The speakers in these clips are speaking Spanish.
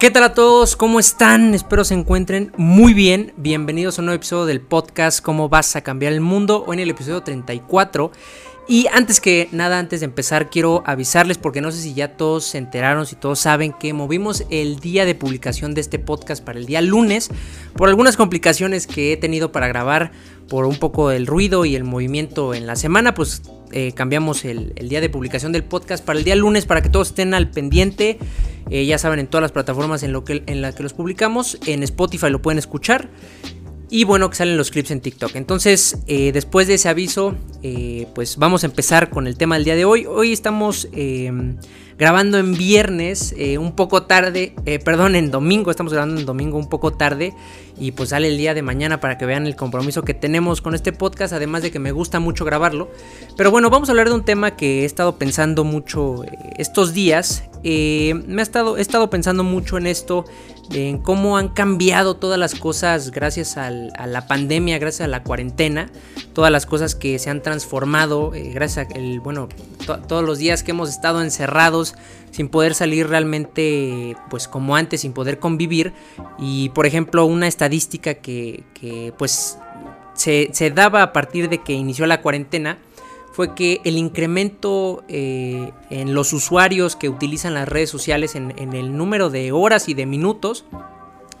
¿Qué tal a todos? ¿Cómo están? Espero se encuentren muy bien. Bienvenidos a un nuevo episodio del podcast ¿Cómo vas a cambiar el mundo? Hoy en el episodio 34. Y antes que nada, antes de empezar, quiero avisarles porque no sé si ya todos se enteraron, si todos saben que movimos el día de publicación de este podcast para el día lunes por algunas complicaciones que he tenido para grabar por un poco el ruido y el movimiento en la semana, pues eh, cambiamos el, día de publicación del podcast para el día lunes para que todos estén al pendiente. Eh, ya saben, en todas las plataformas en, lo que, en las que los publicamos. En Spotify lo pueden escuchar. Y bueno, que salen los clips en TikTok. Entonces, eh, después de ese aviso, pues vamos a empezar con el tema del día de hoy. Hoy estamos grabando en viernes, eh, un poco tarde, eh, perdón, en domingo, estamos grabando en domingo un poco tarde y pues sale el día de mañana para que vean el compromiso que tenemos con este podcast, además de que me gusta mucho grabarlo. Pero bueno, vamos a hablar de un tema que he estado pensando mucho eh, estos días. me ha estado, he estado pensando mucho en esto, en cómo han cambiado todas las cosas gracias a la pandemia, gracias a la cuarentena, todas las cosas que se han transformado, gracias a el, bueno, todos los días que hemos estado encerrados sin poder salir realmente pues como antes, sin poder convivir. Y por ejemplo, una estadística que, pues se, daba a partir de que inició la cuarentena fue que el incremento eh, en los usuarios que utilizan las redes sociales en, en, el número de horas y de minutos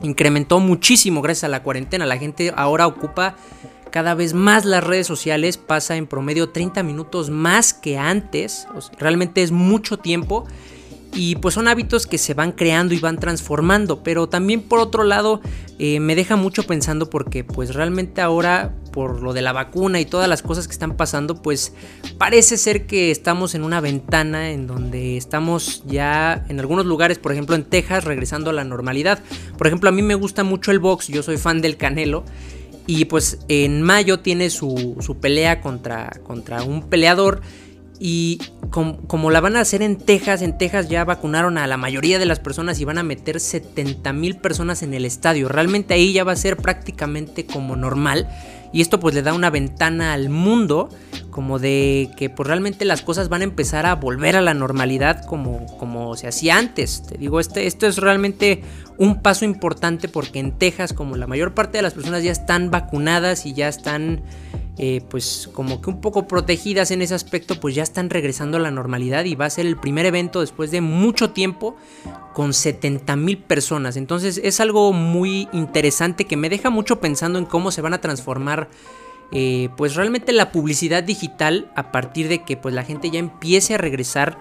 incrementó muchísimo gracias a la cuarentena. La gente ahora ocupa cada vez más las redes sociales, pasa en promedio 30 minutos más que antes, realmente es mucho tiempo y pues son hábitos que se van creando y van transformando, pero también por otro lado eh, me deja mucho pensando porque pues realmente ahora por lo de la vacuna y todas las cosas que están pasando pues parece ser que estamos en una ventana en donde estamos ya en algunos lugares, por ejemplo en Texas, regresando a la normalidad. Por ejemplo a mí me gusta mucho el box, yo soy fan del Canelo y pues en mayo tiene su, pelea contra, contra un peleador. Y como, la van a hacer en Texas, en Texas ya vacunaron a la mayoría de las personas y van a meter 70 mil personas en el estadio. Realmente ahí ya va a ser prácticamente como normal. Y esto pues le da una ventana al mundo como de que pues realmente las cosas van a empezar a volver a la normalidad como, como se hacía antes. Te digo, este, esto es realmente un paso importante porque en Texas como la mayor parte de las personas ya están vacunadas y ya están eh, pues como que un poco protegidas en ese aspecto, pues ya están regresando a la normalidad y va a ser el primer evento después de mucho tiempo con 70 mil personas. Entonces es algo muy interesante que me deja mucho pensando en cómo se van a transformar eh, pues realmente la publicidad digital a partir de que pues la gente ya empiece a regresar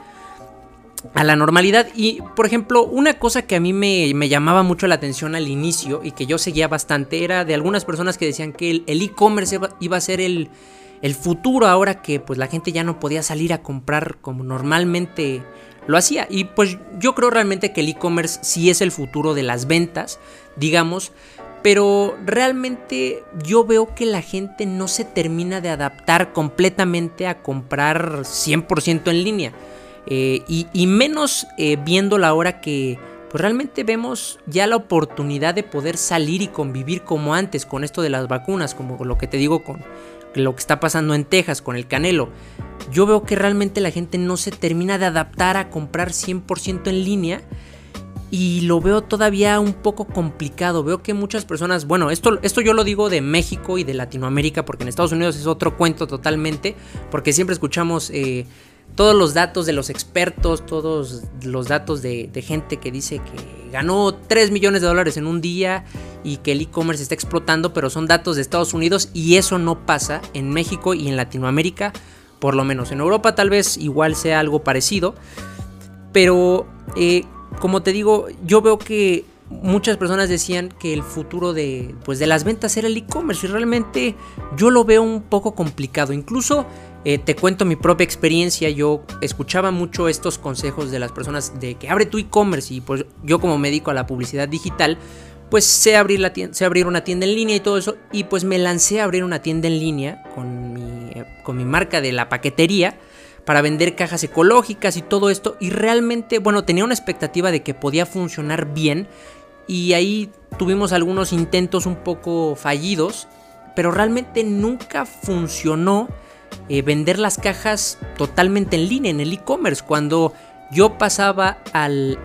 a la normalidad. Y, por ejemplo, una cosa que a mí me, llamaba mucho la atención al inicio y que yo seguía bastante era de algunas personas que decían que el e-commerce iba a ser el, el, futuro ahora que pues la gente ya no podía salir a comprar como normalmente lo hacía. Y pues yo creo realmente que el e-commerce sí es el futuro de las ventas, digamos. Pero realmente yo veo que la gente no se termina de adaptar completamente a comprar 100% en línea. Eh, y, menos eh, viendo la hora que pues realmente vemos ya la oportunidad de poder salir y convivir como antes con esto de las vacunas, como lo que te digo con lo que está pasando en Texas con el Canelo. Yo veo que realmente la gente no se termina de adaptar a comprar 100% en línea y lo veo todavía un poco complicado. Veo que muchas personas, bueno, esto, esto yo lo digo de México y de Latinoamérica, porque en Estados Unidos es otro cuento totalmente, porque siempre escuchamos eh, todos los datos de los expertos, todos los datos de, gente que dice que ganó 3 millones de dólares en un día y que el e-commerce está explotando, pero son datos de Estados Unidos y eso no pasa en México y en Latinoamérica, por lo menos. En Europa tal vez igual sea algo parecido, pero eh, como te digo, yo veo que muchas personas decían que el futuro de, pues de las ventas era el e-commerce y realmente yo lo veo un poco complicado. Incluso eh, te cuento mi propia experiencia, yo escuchaba mucho estos consejos de las personas de que abre tu e-commerce y pues yo como me dedico a la publicidad digital, pues sé abrir, la sé abrir una tienda en línea y todo eso y pues me lancé a abrir una tienda en línea con mi, eh, con mi marca de la paquetería para vender cajas ecológicas y todo esto. Y realmente, bueno, tenía una expectativa de que podía funcionar bien. Y ahí tuvimos algunos intentos un poco fallidos. Pero realmente nunca funcionó eh, vender las cajas totalmente en línea, en el e-commerce. Cuando yo pasaba al,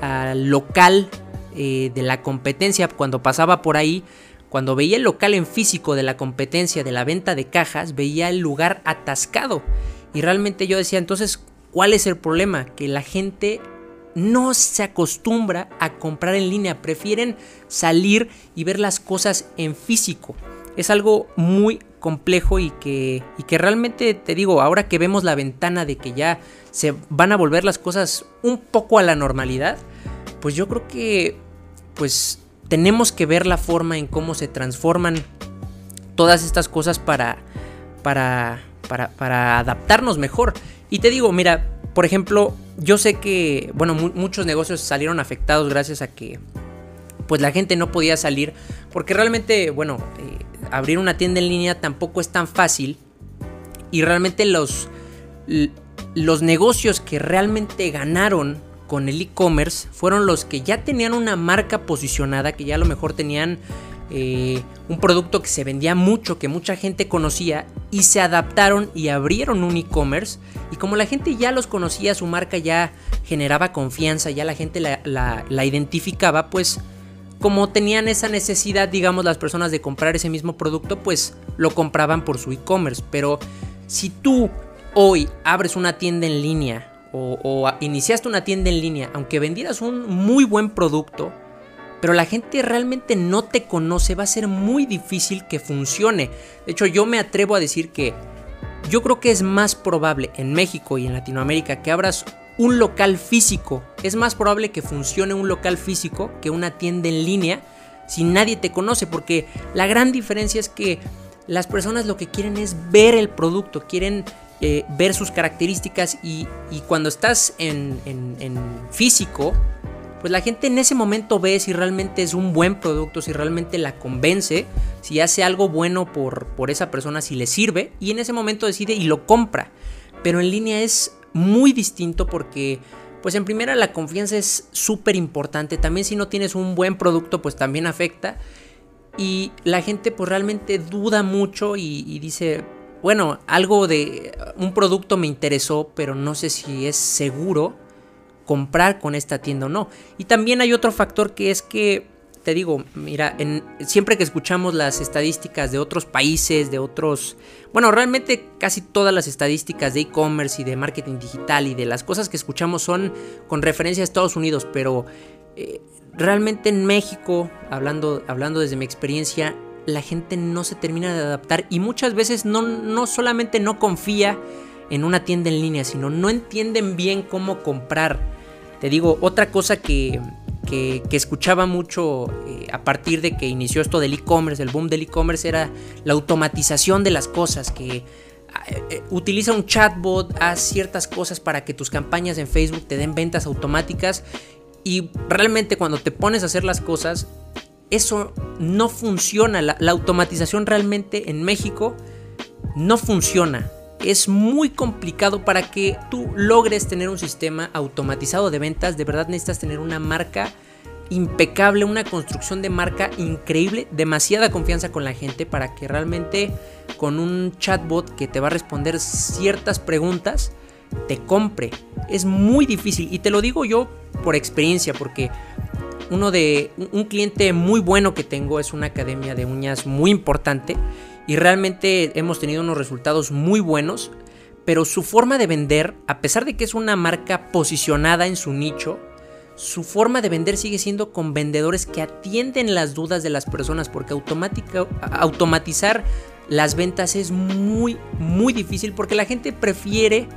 local eh, de la competencia cuando pasaba por ahí, cuando veía el local en físico de la competencia de la venta de cajas, veía el lugar atascado. Y realmente yo decía, entonces, ¿cuál es el problema? Que la gente no se acostumbra a comprar en línea, prefieren salir y ver las cosas en físico. Es algo muy complejo y que, y que realmente te digo, ahora que vemos la ventana de que ya se van a volver las cosas un poco a la normalidad, pues yo creo que pues tenemos que ver la forma en cómo se transforman todas estas cosas para, para, para, adaptarnos mejor. Y te digo, mira, por ejemplo, yo sé que, bueno, muchos negocios salieron afectados gracias a que, pues la gente no podía salir, porque realmente, bueno, eh, abrir una tienda en línea tampoco es tan fácil y realmente los, los negocios que realmente ganaron con el e-commerce fueron los que ya tenían una marca posicionada, que ya a lo mejor tenían eh, un producto que se vendía mucho, que mucha gente conocía y se adaptaron y abrieron un e-commerce y como la gente ya los conocía, su marca ya generaba confianza, ya la gente la, identificaba, pues como tenían esa necesidad, digamos, las personas de comprar ese mismo producto, pues lo compraban por su e-commerce. Pero si tú hoy abres una tienda en línea o, o, iniciaste una tienda en línea, aunque vendieras un muy buen producto, pero la gente realmente no te conoce, va a ser muy difícil que funcione. De hecho, yo me atrevo a decir que yo creo que es más probable en México y en Latinoamérica que abras un local físico. Es más probable que funcione un local físico que una tienda en línea si nadie te conoce, porque la gran diferencia es que las personas lo que quieren es ver el producto, quieren eh, ver sus características y, cuando estás en, en físico, pues la gente en ese momento ve si realmente es un buen producto, si realmente la convence, si hace algo bueno por, por esa persona, si le sirve, y en ese momento decide y lo compra. Pero en línea es muy distinto porque, pues en primera la confianza es súper importante, también si no tienes un buen producto, pues también afecta. Y la gente pues realmente duda mucho y, y dice, bueno, algo de un producto me interesó, pero no sé si es seguro comprar con esta tienda o no. Y también hay otro factor que es que, te digo, mira, en, siempre que escuchamos las estadísticas de otros países, de otros, bueno, realmente casi todas las estadísticas de e-commerce y de marketing digital y de las cosas que escuchamos son con referencia a Estados Unidos, pero eh, realmente en México, hablando, hablando desde mi experiencia, la gente no se termina de adaptar y muchas veces no, no solamente no confía en una tienda en línea, sino no entienden bien cómo comprar. Te digo, otra cosa que, que, escuchaba mucho eh, a partir de que inició esto del e-commerce, el boom del e-commerce, era la automatización de las cosas, que eh, eh, utiliza un chatbot, haz ciertas cosas para que tus campañas en Facebook te den ventas automáticas y realmente cuando te pones a hacer las cosas, eso no funciona. la automatización realmente en México no funciona es muy complicado para que tú logres tener un sistema automatizado de ventas. De verdad necesitas tener una marca impecable, una construcción de marca increíble, demasiada confianza con la gente para que realmente con un chatbot que te va a responder ciertas preguntas, te compre. Es muy difícil y te lo digo yo por experiencia porque uno de un cliente muy bueno que tengo es una academia de uñas muy importante y realmente hemos tenido unos resultados muy buenos, pero su forma de vender, a pesar de que es una marca posicionada en su nicho, su forma de vender sigue siendo con vendedores que atienden las dudas de las personas, porque automatizar las ventas es muy, muy difícil, porque la gente prefiere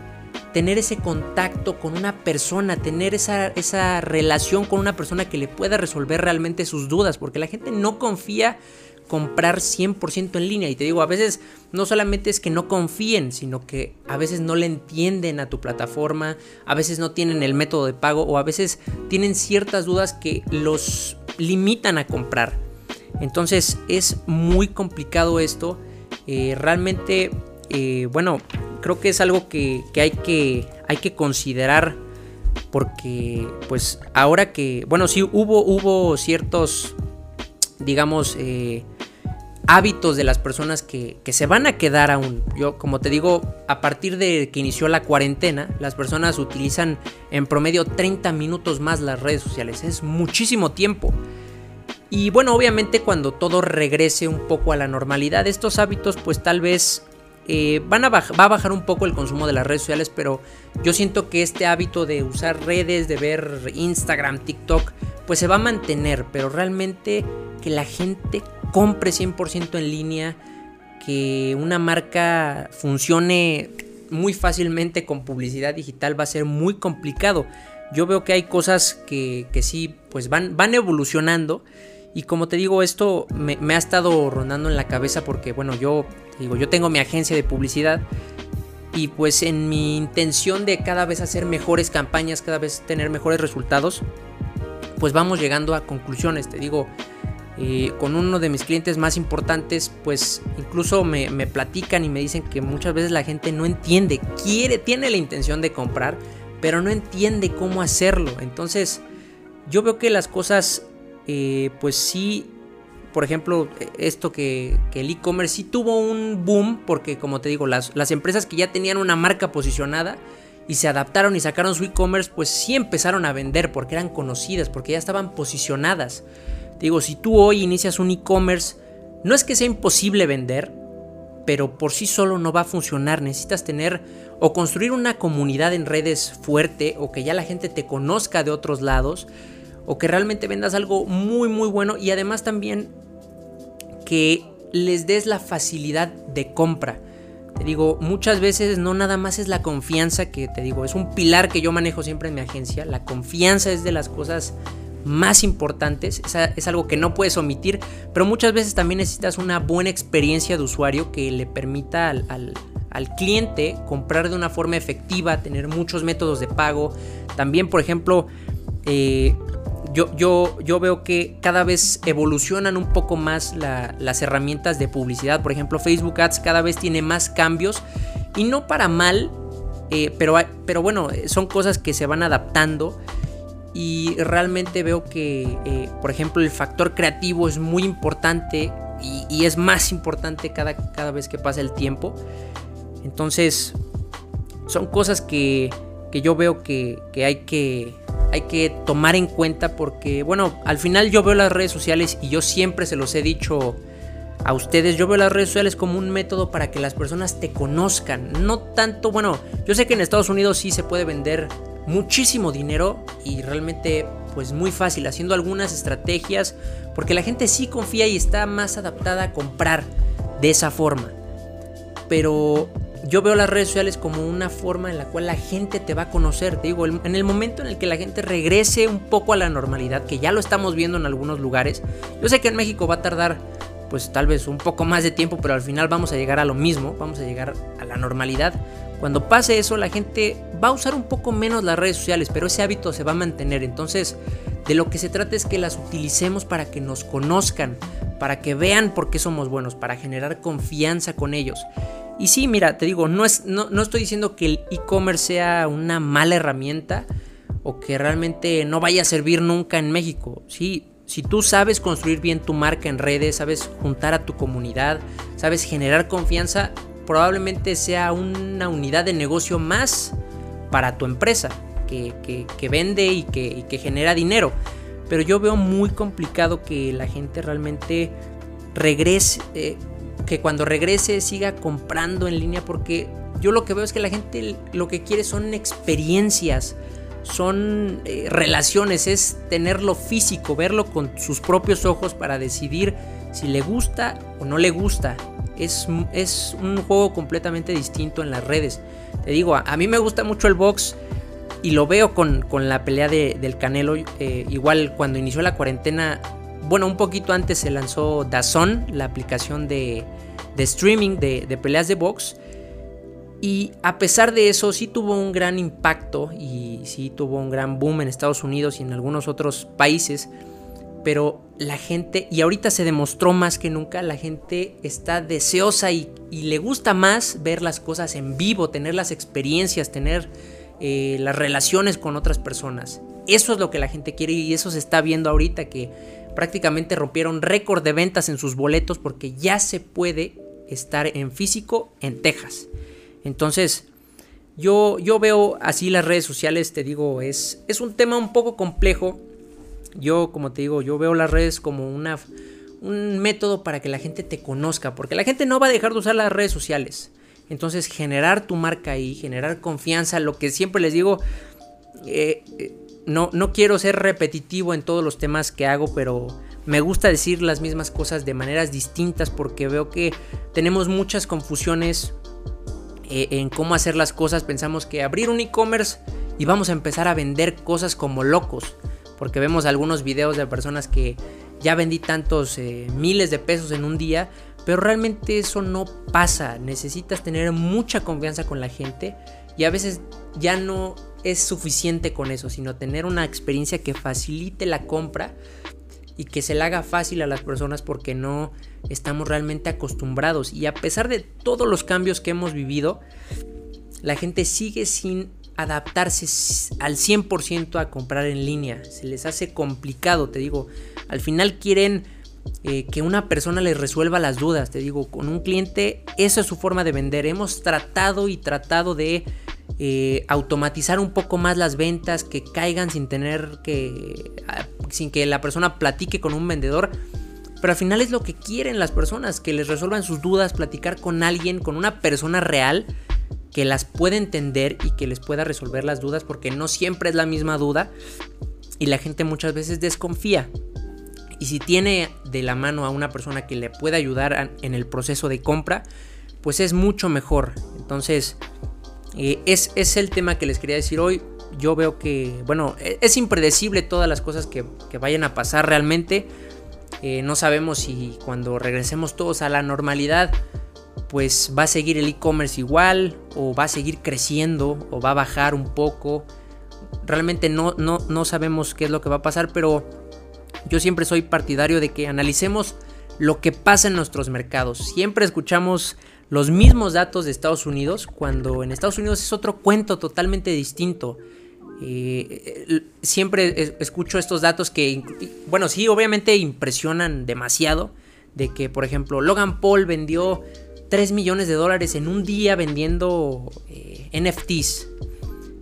tener ese contacto con una persona, tener esa, esa relación con una persona que le pueda resolver realmente sus dudas, porque la gente no confía comprar 100% en línea. Y te digo, a veces no solamente es que no confíen, sino que a veces no le entienden a tu plataforma, a veces no tienen el método de pago o a veces tienen ciertas dudas que los limitan a comprar. Entonces es muy complicado esto. Eh, realmente, eh, bueno, creo que es algo que, hay que hay que considerar porque pues ahora que, bueno, sí hubo, hubo ciertos, digamos, eh, hábitos de las personas que, se van a quedar aún. Yo, como te digo, a partir de que inició la cuarentena, las personas utilizan en promedio 30 minutos más las redes sociales. Es muchísimo tiempo. Y bueno, obviamente cuando todo regrese un poco a la normalidad, estos hábitos pues tal vez eh, van a va a bajar un poco el consumo de las redes sociales, pero yo siento que este hábito de usar redes, de ver Instagram, TikTok, pues se va a mantener, pero realmente que la gente compre 100% en línea, que una marca funcione muy fácilmente con publicidad digital va a ser muy complicado. Yo veo que hay cosas que, que sí, pues van, van evolucionando. Y como te digo, esto me, ha estado rondando en la cabeza porque, bueno, yo digo, yo tengo mi agencia de publicidad y pues en mi intención de cada vez hacer mejores campañas, cada vez tener mejores resultados, pues vamos llegando a conclusiones. Te digo, con uno de mis clientes más importantes, pues incluso me, platican y me dicen que muchas veces la gente no entiende, quiere, tiene la intención de comprar, pero no entiende cómo hacerlo. Entonces, yo veo que las cosas, eh, pues sí, por ejemplo, esto que, el e-commerce sí tuvo un boom, porque como te digo, las empresas que ya tenían una marca posicionada, y se adaptaron y sacaron su e-commerce, pues sí empezaron a vender porque eran conocidas, porque ya estaban posicionadas. Digo, si tú hoy inicias un e-commerce, no es que sea imposible vender, pero por sí solo no va a funcionar. Necesitas tener o construir una comunidad en redes fuerte o que ya la gente te conozca de otros lados o que realmente vendas algo muy muy bueno y además también que les des la facilidad de compra. Te digo, muchas veces no nada más es la confianza que te digo, es un pilar que yo manejo siempre en mi agencia. La confianza es de las cosas más importantes, es, algo que no puedes omitir, pero muchas veces también necesitas una buena experiencia de usuario que le permita al, cliente comprar de una forma efectiva, tener muchos métodos de pago. También, por ejemplo, eh, yo, yo, yo, veo que cada vez evolucionan un poco más las herramientas de publicidad. Por ejemplo, Facebook Ads cada vez tiene más cambios y no para mal, eh, pero, pero bueno, son cosas que se van adaptando y realmente veo que, eh, por ejemplo, el factor creativo es muy importante y, es más importante cada, cada, vez que pasa el tiempo. Entonces, son cosas que, que yo veo que, que, hay que hay que tomar en cuenta porque, bueno, al final yo veo las redes sociales y yo siempre se los he dicho a ustedes, yo veo las redes sociales como un método para que las personas te conozcan. No tanto, bueno, yo sé que en Estados Unidos sí se puede vender muchísimo dinero y realmente pues muy fácil haciendo algunas estrategias porque la gente sí confía y está más adaptada a comprar de esa forma. Pero yo veo las redes sociales como una forma en la cual la gente te va a conocer. Te digo, en el momento en el que la gente regrese un poco a la normalidad, que ya lo estamos viendo en algunos lugares, yo sé que en México va a tardar pues tal vez un poco más de tiempo, pero al final vamos a llegar a lo mismo, vamos a llegar a la normalidad. Cuando pase eso, la gente va a usar un poco menos las redes sociales, pero ese hábito se va a mantener. Entonces, de lo que se trata es que las utilicemos para que nos conozcan, para que vean por qué somos buenos, para generar confianza con ellos. Y sí, mira, te digo, no, es, no, no estoy diciendo que el e-commerce sea una mala herramienta o que realmente no vaya a servir nunca en México. Sí, si tú sabes construir bien tu marca en redes, sabes juntar a tu comunidad, sabes generar confianza, probablemente sea una unidad de negocio más para tu empresa que, vende y que, genera dinero. Pero yo veo muy complicado que la gente realmente regrese, eh, que cuando regrese siga comprando en línea porque yo lo que veo es que la gente lo que quiere son experiencias, son eh, relaciones, es tenerlo físico, verlo con sus propios ojos para decidir si le gusta o no le gusta. Es, es un juego completamente distinto en las redes. Te digo, a, mí me gusta mucho el box y lo veo con, la pelea del Canelo. Eh, igual cuando inició la cuarentena, bueno, un poquito antes se lanzó Dazón, la aplicación de, streaming de, de, peleas de box. Y a pesar de eso, sí tuvo un gran impacto y sí tuvo un gran boom en Estados Unidos y en algunos otros países pero la gente, y ahorita se demostró más que nunca, la gente está deseosa y, le gusta más ver las cosas en vivo, tener las experiencias, tener eh, las relaciones con otras personas. Eso es lo que la gente quiere y eso se está viendo ahorita que prácticamente rompieron récord de ventas en sus boletos porque ya se puede estar en físico en Texas. Entonces, yo, yo veo así las redes sociales, te digo, es, es un tema un poco complejo. Yo, como te digo, yo veo las redes como una, un método para que la gente te conozca, porque la gente no va a dejar de usar las redes sociales. Entonces, generar tu marca ahí, generar confianza, lo que siempre les digo, eh, eh, no, no quiero ser repetitivo en todos los temas que hago, pero me gusta decir las mismas cosas de maneras distintas porque veo que tenemos muchas confusiones eh, en cómo hacer las cosas. Pensamos que abrir un e-commerce y vamos a empezar a vender cosas como locos. Porque vemos algunos videos de personas que ya vendí tantos miles de pesos en un día. Pero realmente eso no pasa. Necesitas tener mucha confianza con la gente. Y a veces ya no es suficiente con eso, sino tener una experiencia que facilite la compra y que se le haga fácil a las personas porque no estamos realmente acostumbrados. Y a pesar de todos los cambios que hemos vivido, la gente sigue sin adaptarse al 100% a comprar en línea. Se les hace complicado, te digo. Al final quieren eh, que una persona les resuelva las dudas. Te digo, con un cliente, esa es su forma de vender. Hemos tratado y tratado de eh, automatizar un poco más las ventas, que caigan sin tener que, ah, sin que la persona platique con un vendedor. Pero al final es lo que quieren las personas, que les resuelvan sus dudas, platicar con alguien, con una persona real que las pueda entender y que les pueda resolver las dudas, porque no siempre es la misma duda y la gente muchas veces desconfía. Y si tiene de la mano a una persona que le pueda ayudar en el proceso de compra, pues es mucho mejor. Entonces, eh, es, el tema que les quería decir hoy. Yo veo que, bueno, e, es impredecible todas las cosas que, vayan a pasar realmente. Eh, no sabemos si cuando regresemos todos a la normalidad, pues va a seguir el e-commerce igual, o va a seguir creciendo, o va a bajar un poco. Realmente no, no, no sabemos qué es lo que va a pasar, pero yo siempre soy partidario de que analicemos lo que pasa en nuestros mercados. Siempre escuchamos los mismos datos de Estados Unidos, cuando en Estados Unidos es otro cuento totalmente distinto. Eh, siempre escucho estos datos que, bueno, sí, obviamente impresionan demasiado. De que, por ejemplo, Logan Paul vendió 3 millones de dólares en un día vendiendo eh, NFTs.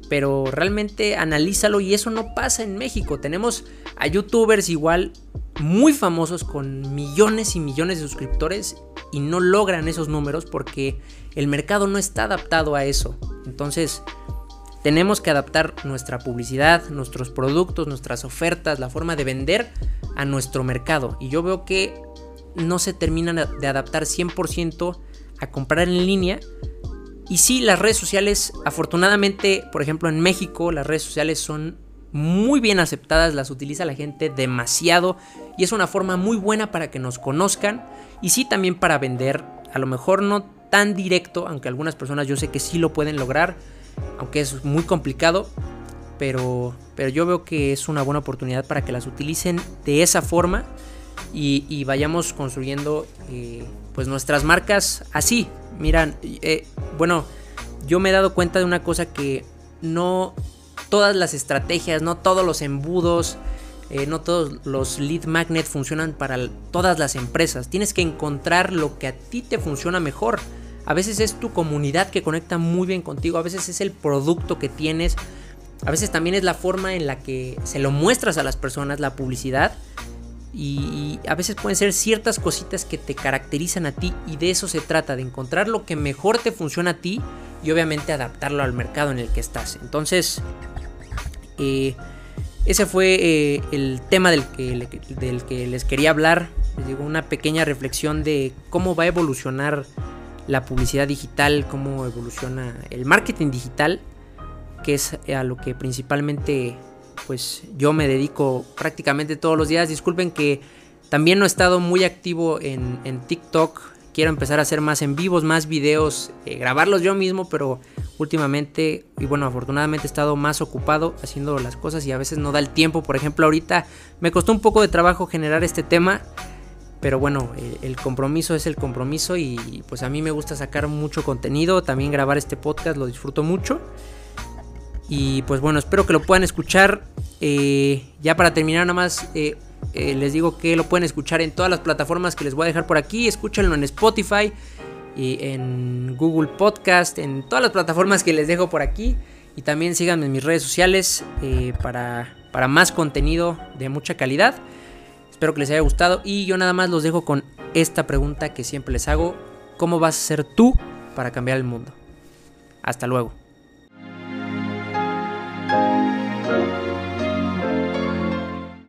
Pero realmente analízalo y eso no pasa en México. Tenemos a youtubers igual muy famosos con millones y millones de suscriptores y no logran esos números porque el mercado no está adaptado a eso. Entonces, tenemos que adaptar nuestra publicidad, nuestros productos, nuestras ofertas, la forma de vender a nuestro mercado. Y yo veo que no se terminan de adaptar 100% a comprar en línea. Y sí, las redes sociales, afortunadamente, por ejemplo en México, las redes sociales son muy bien aceptadas, las utiliza la gente demasiado y es una forma muy buena para que nos conozcan y sí también para vender, a lo mejor no tan directo, aunque algunas personas yo sé que sí lo pueden lograr, aunque es muy complicado, pero, pero yo veo que es una buena oportunidad para que las utilicen de esa forma y, vayamos construyendo eh, pues nuestras marcas así. Miran, eh, bueno, yo me he dado cuenta de una cosa que no todas las estrategias, no todos los embudos, eh, no todos los lead magnet funcionan para todas las empresas. Tienes que encontrar lo que a ti te funciona mejor. A veces es tu comunidad que conecta muy bien contigo, a veces es el producto que tienes, a veces también es la forma en la que se lo muestras a las personas, la publicidad. Y a veces pueden ser ciertas cositas que te caracterizan a ti y de eso se trata, de encontrar lo que mejor te funciona a ti y obviamente adaptarlo al mercado en el que estás. Entonces, eh, ese fue eh, el tema del que, del que, les quería hablar. Les digo, una pequeña reflexión de cómo va a evolucionar la publicidad digital, cómo evoluciona el marketing digital, que es a lo que principalmente pues yo me dedico prácticamente todos los días. Disculpen que también no he estado muy activo en, en TikTok quiero empezar a hacer más en vivos, más videos, eh, grabarlos yo mismo, pero últimamente, y bueno, afortunadamente he estado más ocupado haciendo las cosas y a veces no da el tiempo. Por ejemplo, ahorita me costó un poco de trabajo generar este tema, pero bueno, el compromiso es el compromiso y pues a mí me gusta sacar mucho contenido, también grabar este podcast lo disfruto mucho. Y pues bueno, espero que lo puedan escuchar. Eh, ya para terminar nada más, Eh, les digo que lo pueden escuchar en todas las plataformas que les voy a dejar por aquí. Escúchenlo en Spotify y en Google Podcast, en todas las plataformas que les dejo por aquí. Y también síganme en mis redes sociales eh, para, para más contenido de mucha calidad. Espero que les haya gustado y yo nada más los dejo con esta pregunta que siempre les hago. ¿Cómo vas a ser tú para cambiar el mundo? Hasta luego.